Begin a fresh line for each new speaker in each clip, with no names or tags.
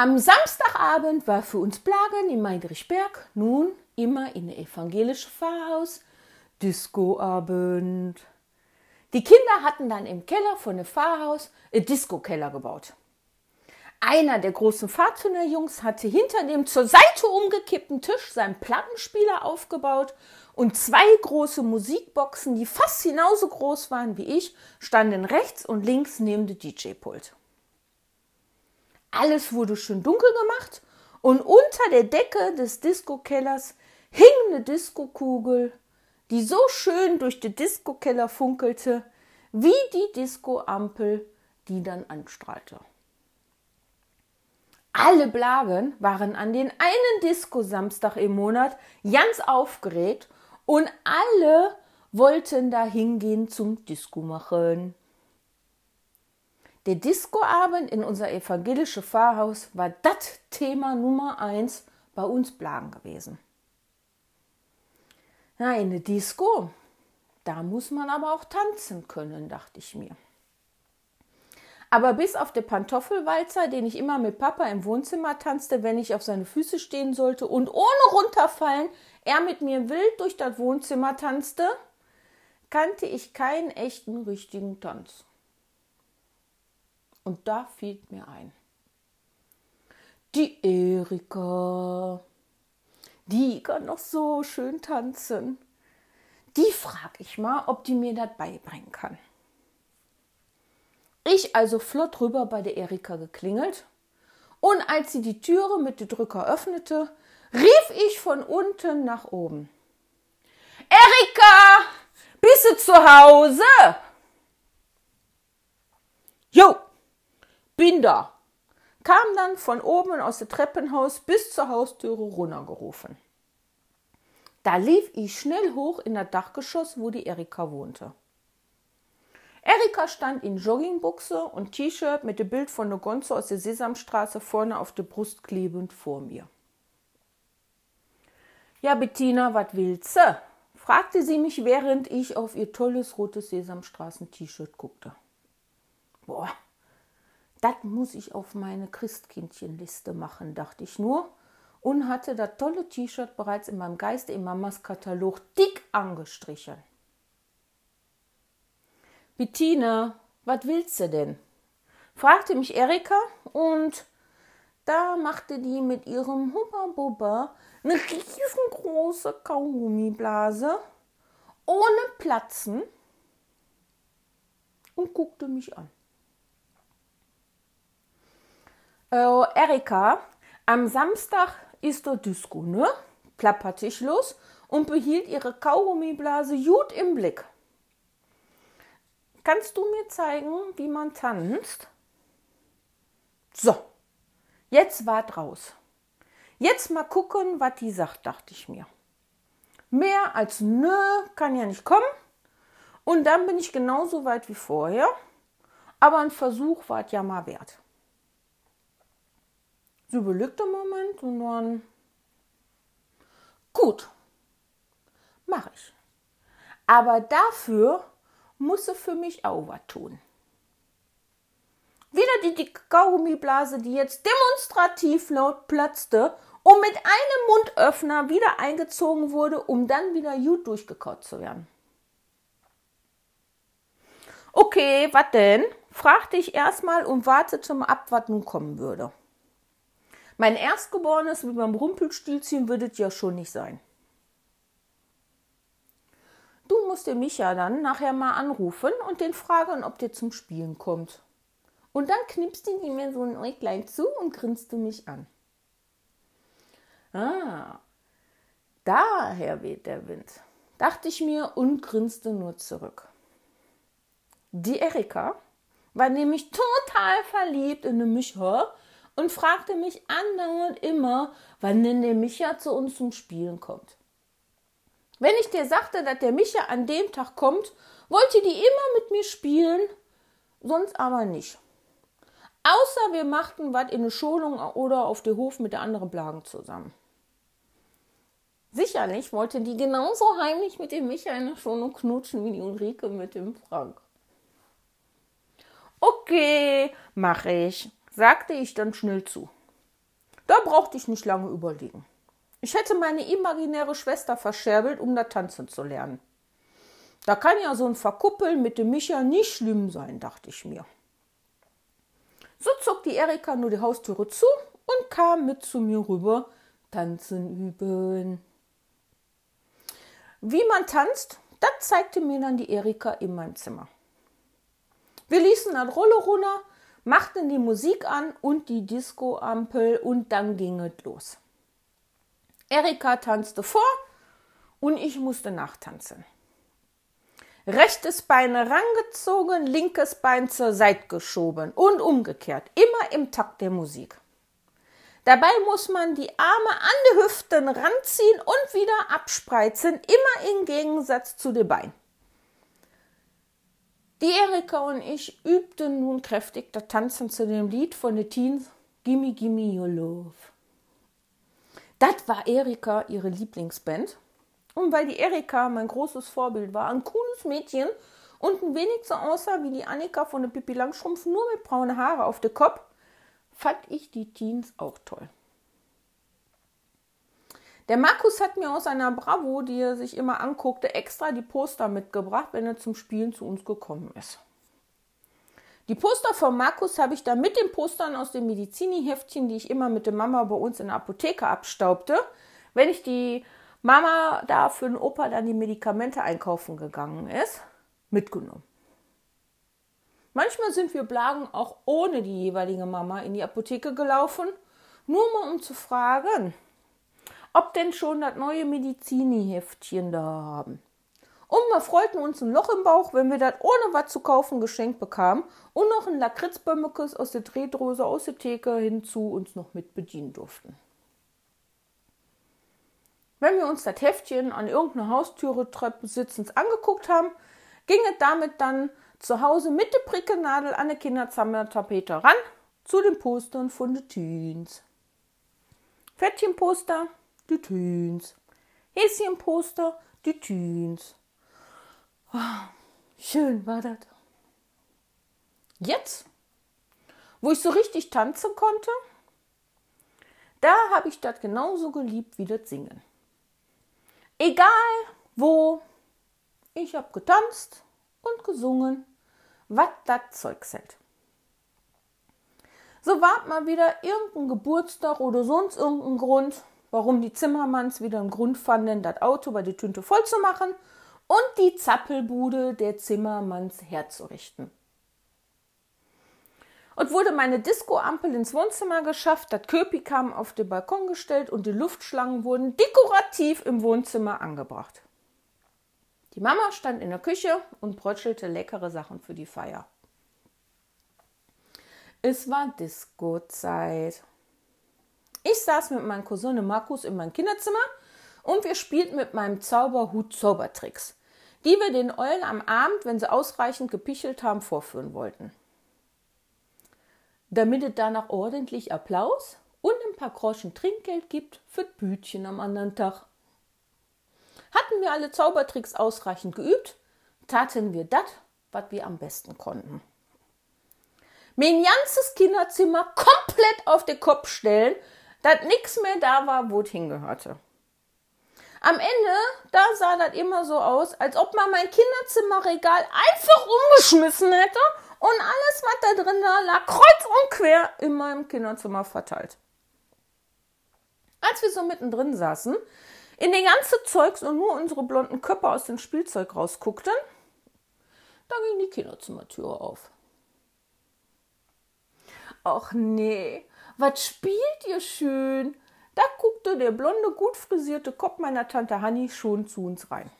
Am Samstagabend war für uns Plagen in Meidrichberg nun immer in der evangelischen Pfarrhaus Discoabend. Die Kinder hatten dann im Keller von dem Pfarrhaus einen Disco-Keller gebaut. Einer der großen Pfadfinderjungs hatte hinter dem zur Seite umgekippten Tisch seinen Plattenspieler aufgebaut und zwei große Musikboxen, die fast genauso groß waren wie ich, standen rechts und links neben dem DJ-Pult. Alles wurde schön dunkel gemacht und unter der Decke des Disco-Kellers hing eine Diskokugel, die so schön durch den Disco-Keller funkelte, wie die Disco-Ampel, die dann anstrahlte. Alle Blagen waren an den einen Disco-Samstag im Monat ganz aufgeregt und alle wollten da hingehen zum Disco machen. Der Discoabend in unser evangelische Pfarrhaus war das Thema Nummer eins bei uns Blagen gewesen. Na, in der Disco, da muss man aber auch tanzen können, dachte ich mir. Aber bis auf den Pantoffelwalzer, den ich immer mit Papa im Wohnzimmer tanzte, wenn ich auf seine Füße stehen sollte und ohne runterfallen er mit mir wild durch das Wohnzimmer tanzte, kannte ich keinen echten richtigen Tanz. Und da fiel mir ein. Die Erika, die kann noch so schön tanzen. Die frag ich mal, ob die mir das beibringen kann. Ich also flott rüber bei der Erika geklingelt und als sie die Türe mit dem Drücker öffnete, rief ich von unten nach oben. Erika, bist du zu Hause? Jo, bin da, kam dann von oben aus dem Treppenhaus bis zur Haustüre runtergerufen. Da lief ich schnell hoch in das Dachgeschoss, wo die Erika wohnte. Erika stand in Joggingbuchse und T-Shirt mit dem Bild von der Gonzo aus der Sesamstraße vorne auf der Brust klebend vor mir. Ja, Bettina, was willst du? fragte sie mich, während ich auf ihr tolles rotes Sesamstraßen-T-Shirt guckte. Das muss ich auf meine Christkindchenliste machen, dachte ich nur und hatte das tolle T-Shirt bereits in meinem Geiste im Mamas Katalog dick angestrichen. Bettina, was willst du denn? fragte mich Erika und da machte die mit ihrem Hubba Bubba eine riesengroße Kaugummiblase ohne Platzen und guckte mich an. Äh, Erika, am Samstag ist der Disco, ne? plapperte ich los und behielt ihre Kaugummiblase gut im Blick. Kannst du mir zeigen, wie man tanzt? So, jetzt wart raus. Jetzt mal gucken, was die sagt, dachte ich mir. Mehr als nö kann ja nicht kommen. Und dann bin ich genauso weit wie vorher. Aber ein Versuch war es ja mal wert. Sie überlegte einen Moment und dann. Gut, mache ich. Aber dafür muss er für mich auch was tun. Wieder die dicke Kaugummiblase, die jetzt demonstrativ laut platzte und mit einem Mundöffner wieder eingezogen wurde, um dann wieder gut durchgekaut zu werden. Okay, was denn? fragte ich erstmal und wartete mal ab, was nun kommen würde. Mein Erstgeborenes mit meinem Rumpelstilzchen würde es ja schon nicht sein. Du musst den Micha dann nachher mal anrufen und den fragen, ob der zum Spielen kommt. Und dann knippst du mir so ein Äuglein zu und grinst du mich an. Ah, daher weht der Wind, dachte ich mir und grinste nur zurück. Die Erika war nämlich total verliebt in den Micha und fragte mich andauernd immer, wann denn der Micha zu uns zum Spielen kommt. Wenn ich dir sagte, dass der Micha an dem Tag kommt, wollte die immer mit mir spielen, sonst aber nicht. Außer wir machten was in der Schulung oder auf dem Hof mit der anderen Blagen zusammen. Sicherlich wollte die genauso heimlich mit dem Micha in der Schulung knutschen wie die Ulrike mit dem Frank. Okay, mache ich, sagte ich dann schnell zu. Da brauchte ich nicht lange überlegen. Ich hätte meine imaginäre Schwester verscherbelt, um da tanzen zu lernen. Da kann ja so ein Verkuppeln mit dem Micha nicht schlimm sein, dachte ich mir. So zog die Erika nur die Haustüre zu und kam mit zu mir rüber, tanzen üben. Wie man tanzt, das zeigte mir dann die Erika in meinem Zimmer. Wir ließen dann Rolle runter, machten die Musik an und die Discoampel und dann ging es los. Erika tanzte vor und ich musste nachtanzen. Rechtes Bein rangezogen, linkes Bein zur Seite geschoben und umgekehrt, immer im Takt der Musik. Dabei muss man die Arme an die Hüften ranziehen und wieder abspreizen, immer im Gegensatz zu den Beinen. Die Erika und ich übten nun kräftig das Tanzen zu dem Lied von den Teens Gimme Gimme Your Love. Das war Erika ihre Lieblingsband. Und weil die Erika mein großes Vorbild war, ein cooles Mädchen und ein wenig so aussah wie die Annika von der Pippi Langstrumpf, nur mit braunen Haare auf dem Kopf, fand ich die Teens auch toll. Der Markus hat mir aus einer Bravo, die er sich immer anguckte, extra die Poster mitgebracht, wenn er zum Spielen zu uns gekommen ist. Die Poster von Markus habe ich dann mit den Postern aus dem Medizini-Heftchen, die ich immer mit der Mama bei uns in der Apotheke abstaubte, wenn ich die Mama da für den Opa dann die Medikamente einkaufen gegangen ist, mitgenommen. Manchmal sind wir Blagen auch ohne die jeweilige Mama in die Apotheke gelaufen, nur mal um zu fragen, ob denn schon das neue Medizini-Heftchen da haben. Und wir freuten uns ein Loch im Bauch, wenn wir das ohne was zu kaufen geschenkt bekamen und noch ein Lakritzbömmekes aus der Drehdrose aus der Theke hinzu uns noch mit bedienen durften. Wenn wir uns das Heftchen an irgendeiner Haustüre sitzend angeguckt haben, ging es damit dann zu Hause mit der Prickelnadel an der Kinderzimmertapete ran zu den Postern von den Teens. Fettchenposter, die Teens. Häschenposter, die Teens. Oh, schön war das. Jetzt, wo ich so richtig tanzen konnte, da habe ich das genauso geliebt wie das Singen. Egal wo, ich habe getanzt und gesungen, was das Zeug hält. So war mal wieder irgendein Geburtstag oder sonst irgendein Grund, warum die Zimmermanns wieder einen Grund fanden, das Auto bei der Tünte voll zu machen und die Zappelbude der Zimmermanns herzurichten. Und wurde meine Discoampel ins Wohnzimmer geschafft, das Köpi kam auf den Balkon gestellt und die Luftschlangen wurden dekorativ im Wohnzimmer angebracht. Die Mama stand in der Küche und brötschelte leckere Sachen für die Feier. Es war Disco-Zeit. Ich saß mit meinem Cousin Markus in meinem Kinderzimmer und wir spielten mit meinem Zauberhut Zaubertricks, die wir den Eulen am Abend, wenn sie ausreichend gepichelt haben, vorführen wollten. Damit es danach ordentlich Applaus und ein paar Groschen Trinkgeld gibt für Bütchen am anderen Tag. Hatten wir alle Zaubertricks ausreichend geübt, taten wir das, was wir am besten konnten. Mein ganzes Kinderzimmer komplett auf den Kopf stellen dass nichts mehr da war, wo es hingehörte. Am Ende, da sah das immer so aus, als ob man mein Kinderzimmerregal einfach umgeschmissen hätte und alles, was da drin war, lag kreuz und quer in meinem Kinderzimmer verteilt. Als wir so mittendrin saßen, in den ganzen Zeugs und nur unsere blonden Köpfe aus dem Spielzeug rausguckten, da ging die Kinderzimmertür auf. Ach nee, was spielt ihr schön? Da guckte der blonde, gut frisierte Kopf meiner Tante Hanni schon zu uns rein.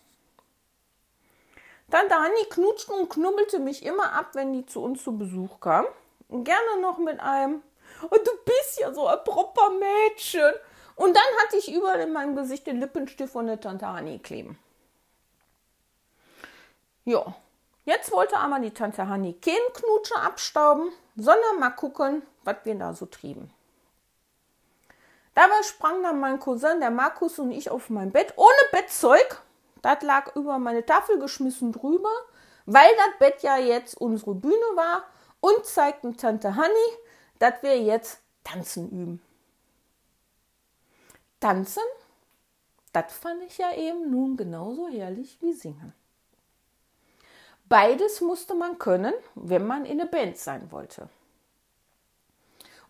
Tante Hanni knutschte und knubbelte mich immer ab, wenn die zu uns zu Besuch kam. Gerne noch mit einem, oh, du bist ja so ein proper Mädchen. Und dann hatte ich überall in meinem Gesicht den Lippenstift von der Tante Hanni kleben. Ja, jetzt wollte aber die Tante Hanni keinen Knutsche abstauben, sondern mal gucken, was wir da so trieben. Dabei sprang dann mein Cousin, der Markus und ich auf mein Bett ohne Bettzeug. Das lag über meine Tafel geschmissen drüber, weil das Bett ja jetzt unsere Bühne war und zeigten Tante Hanni, dass wir jetzt tanzen üben. Tanzen, das fand ich ja eben nun genauso herrlich wie singen. Beides musste man können, wenn man in eine Band sein wollte.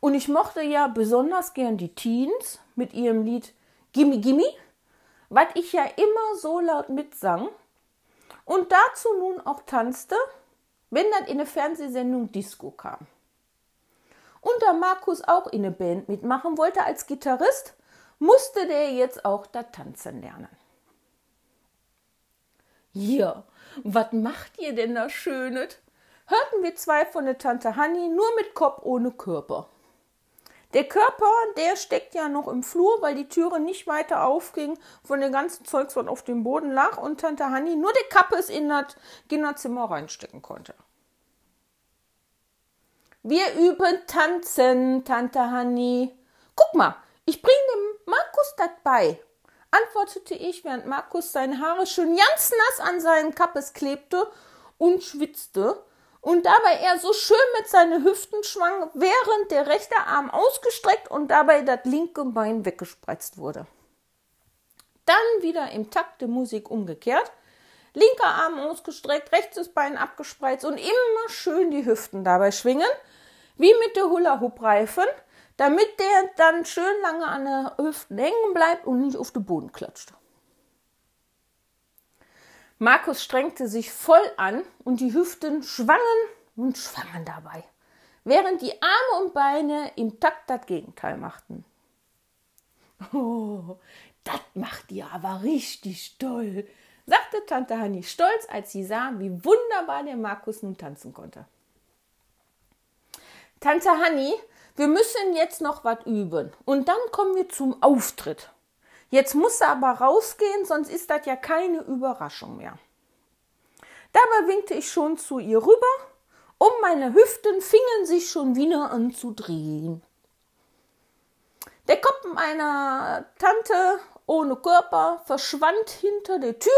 Und ich mochte ja besonders gern die Teens mit ihrem Lied Gimme Gimme, was ich ja immer so laut mitsang und dazu nun auch tanzte, wenn dann in eine Fernsehsendung Disco kam. Und da Markus auch in eine Band mitmachen wollte als Gitarrist, musste der jetzt auch da tanzen lernen. Ja, was macht ihr denn da Schönes? Hörten wir zwei von der Tante Hanni nur mit Kopf ohne Körper. Der Körper, der steckt ja noch im Flur, weil die Türe nicht weiter aufging von dem ganzen Zeugs, was auf dem Boden lag und Tante Hanni nur die Kappe in das Kinderzimmer reinstecken konnte. Wir üben tanzen, Tante Hanni. Guck mal, ich bring dem Markus das bei, antwortete ich, während Markus seine Haare schon ganz nass an seinen Kappes klebte und schwitzte. Und dabei er so schön mit seinen Hüften schwang, während der rechte Arm ausgestreckt und dabei das linke Bein weggespreizt wurde. Dann wieder im Takt der Musik umgekehrt, linker Arm ausgestreckt, rechtes Bein abgespreizt und immer schön die Hüften dabei schwingen, wie mit der Hula-Hoop-Reifen, damit der dann schön lange an der Hüften hängen bleibt und nicht auf den Boden klatscht. Markus strengte sich voll an und die Hüften schwangen und schwangen dabei, während die Arme und Beine im Takt das Gegenteil machten. Oh, das macht ihr aber richtig toll, sagte Tante Hanni stolz, als sie sah, wie wunderbar der Markus nun tanzen konnte. Tante Hanni, wir müssen jetzt noch was üben und dann kommen wir zum Auftritt. Jetzt muss er aber rausgehen, sonst ist das ja keine Überraschung mehr. Dabei winkte ich schon zu ihr rüber und meine Hüften fingen sich schon wieder an zu drehen. Der Kopf meiner Tante ohne Körper verschwand hinter der Türe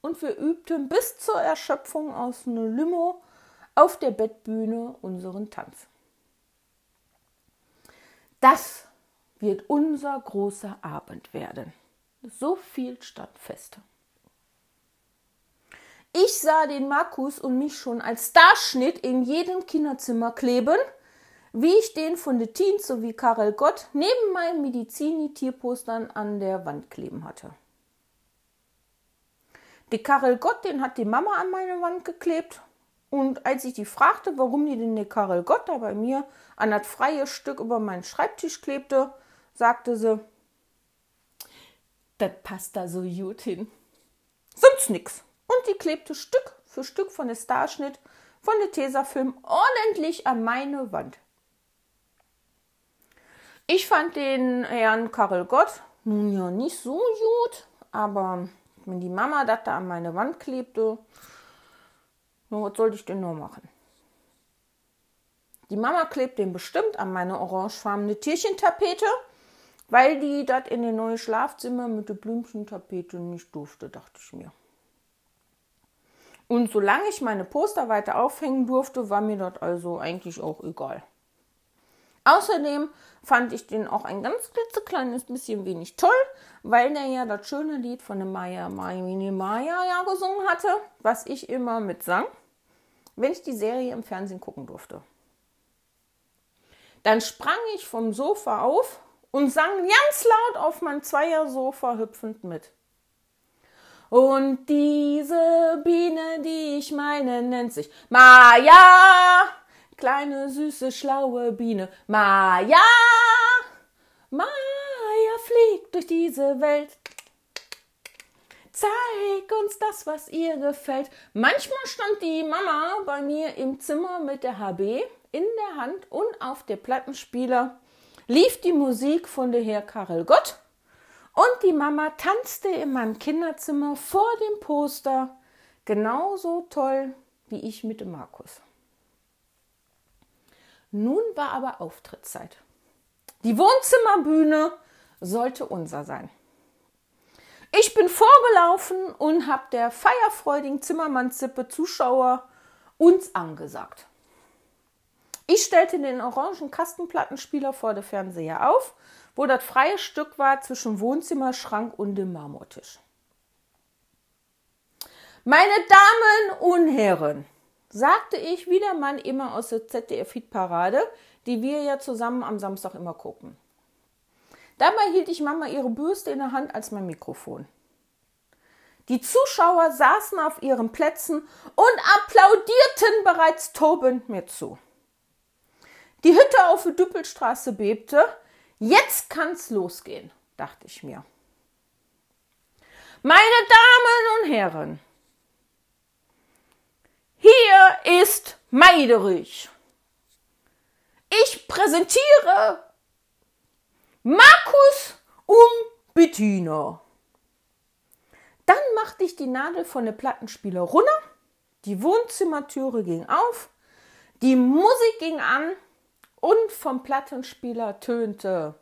und wir übten bis zur Erschöpfung aus einer Limo auf der Bettbühne unseren Tanz. Das wird unser großer Abend werden. So viel stand fest. Ich sah den Markus und mich schon als Starschnitt in jedem Kinderzimmer kleben, wie ich den von der Teens sowie Karel Gott neben meinen Medizini-Tierpostern an der Wand kleben hatte. Die Karel Gott, den hat die Mama an meine Wand geklebt. Und als ich die fragte, warum die denn der Karel Gott da bei mir an das freie Stück über meinen Schreibtisch klebte, sagte sie, das passt da so gut hin. Sonst nix. Und die klebte Stück für Stück von der Starschnitt von der Tesafilm ordentlich an meine Wand. Ich fand den Herrn Karel Gott nun ja nicht so gut, aber wenn die Mama das da an meine Wand klebte, was sollte ich denn nur machen? Die Mama klebt den bestimmt an meine orangefarbene Tierchentapete, weil die das in den neuen Schlafzimmer mit der Blümchentapete nicht durfte, dachte ich mir. Und solange ich meine Poster weiter aufhängen durfte, war mir das also eigentlich auch egal. Außerdem fand ich den auch ein ganz klitzekleines bisschen wenig toll, weil der ja das schöne Lied von der Maya Maya Maya ja gesungen hatte, was ich immer mitsang, wenn ich die Serie im Fernsehen gucken durfte. Dann sprang ich vom Sofa auf und sang ganz laut auf mein Zweiersofa hüpfend mit. Und diese Biene, die ich meine, nennt sich Maja. Kleine, süße, schlaue Biene. Maja. Maja fliegt durch diese Welt. Zeig uns das, was ihr gefällt. Manchmal stand die Mama bei mir im Zimmer mit der HB in der Hand und auf der Plattenspieler lief die Musik von der Herr Karel Gott und die Mama tanzte in meinem Kinderzimmer vor dem Poster genauso toll wie ich mit dem Markus. Nun war aber Auftrittszeit. Die Wohnzimmerbühne sollte unser sein. Ich bin vorgelaufen und habe der feierfreudigen Zimmermannzippe Zuschauer uns angesagt. Ich stellte den orangen Kastenplattenspieler vor der Fernseher auf, wo das freie Stück war zwischen Wohnzimmerschrank und dem Marmortisch. Meine Damen und Herren, sagte ich, wie der Mann immer aus der ZDF-Hitparade, die wir ja zusammen am Samstag immer gucken. Dabei hielt ich Mama ihre Bürste in der Hand als mein Mikrofon. Die Zuschauer saßen auf ihren Plätzen und applaudierten bereits tobend mir zu. Die Hütte auf der Düppelstraße bebte. Jetzt kann's losgehen, dachte ich mir. Meine Damen und Herren, hier ist Meiderich. Ich präsentiere Markus um Bettina. Dann machte ich die Nadel von der Plattenspieler runter, die Wohnzimmertüre ging auf, die Musik ging an und vom Plattenspieler tönte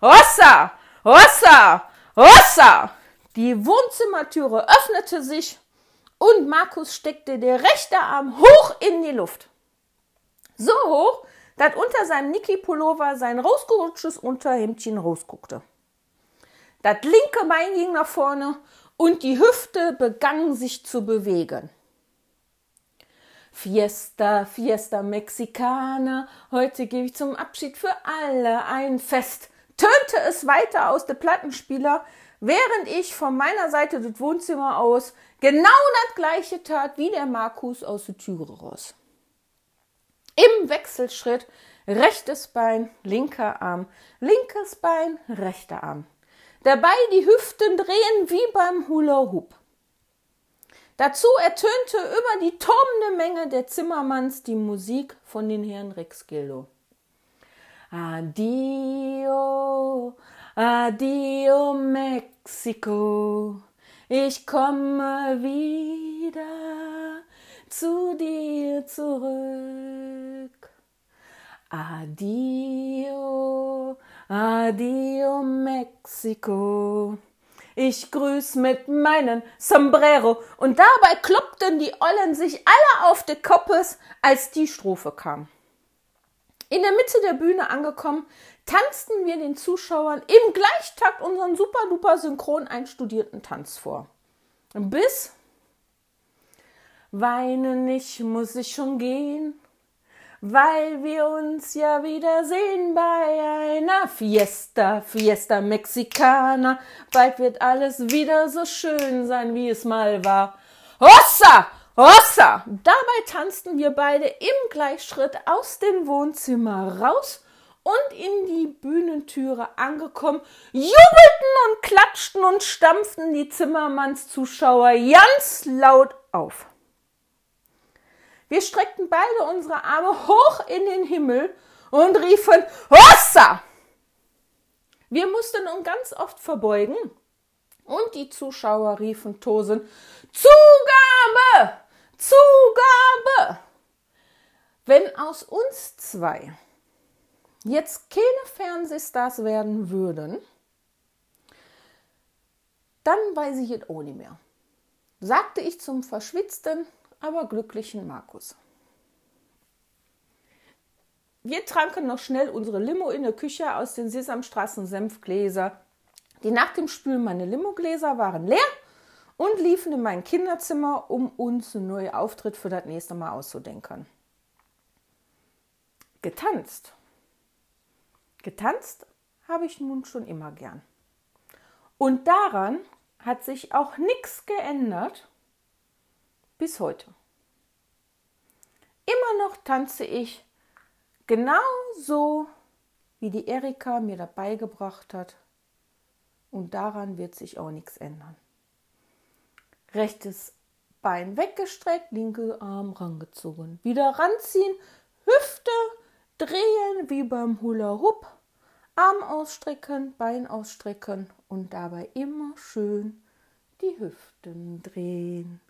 Hossa, Hossa, Hossa. Die Wohnzimmertüre öffnete sich und Markus steckte der rechte Arm hoch in die Luft. So hoch, dass unter seinem Niki-Pullover sein rausgerutschtes Unterhemdchen rausguckte. Das linke Bein ging nach vorne und die Hüfte begann sich zu bewegen. Fiesta, Fiesta Mexicana, heute gebe ich zum Abschied für alle ein Fest, tönte es weiter aus der Plattenspieler, während ich von meiner Seite des Wohnzimmer aus genau das gleiche tat wie der Markus aus der Türe raus. Im Wechselschritt rechtes Bein, linker Arm, linkes Bein, rechter Arm. Dabei die Hüften drehen wie beim Hula Hoop. Dazu ertönte über die tobende Menge der Zimmermanns die Musik von den Herren Rex Gildo. Adio, adio Mexiko, ich komme wieder zu dir zurück. Adio, adio Mexiko. Ich grüß mit meinen Sombrero. Und dabei kloppten die Ollen sich alle auf de Koppes, als die Strophe kam. In der Mitte der Bühne angekommen, tanzten wir den Zuschauern im Gleichtakt unseren super duper synchron einstudierten Tanz vor. Bis Weinen nicht, muss ich schon gehen weil wir uns ja wiedersehen bei einer Fiesta, Fiesta Mexicana. Bald wird alles wieder so schön sein, wie es mal war. Hossa! Hossa! Dabei tanzten wir beide im Gleichschritt aus dem Wohnzimmer raus und in die Bühnentüre angekommen, jubelten und klatschten und stampften die Zimmermannszuschauer ganz laut auf. Wir streckten beide unsere Arme hoch in den Himmel und riefen Hossa! Wir mussten uns ganz oft verbeugen und die Zuschauer riefen tosend Zugabe! Zugabe! Wenn aus uns zwei jetzt keine Fernsehstars werden würden, dann weiß ich es nicht mehr, sagte ich zum verschwitzten aber glücklichen Markus. Wir tranken noch schnell unsere Limo in der Küche aus den Sesamstraßen Senfgläser. Die nach dem Spülen meine Limogläser waren leer und liefen in mein Kinderzimmer, um uns einen neuen Auftritt für das nächste Mal auszudenken. Getanzt. Getanzt habe ich nun schon immer gern. Und daran hat sich auch nichts geändert, bis heute. Immer noch tanze ich genau so, wie die Erika mir dabei gebracht hat. Und daran wird sich auch nichts ändern. Rechtes Bein weggestreckt, linke Arm rangezogen. Wieder ranziehen, Hüfte drehen wie beim Hula Hoop. Arm ausstrecken, Bein ausstrecken und dabei immer schön die Hüften drehen.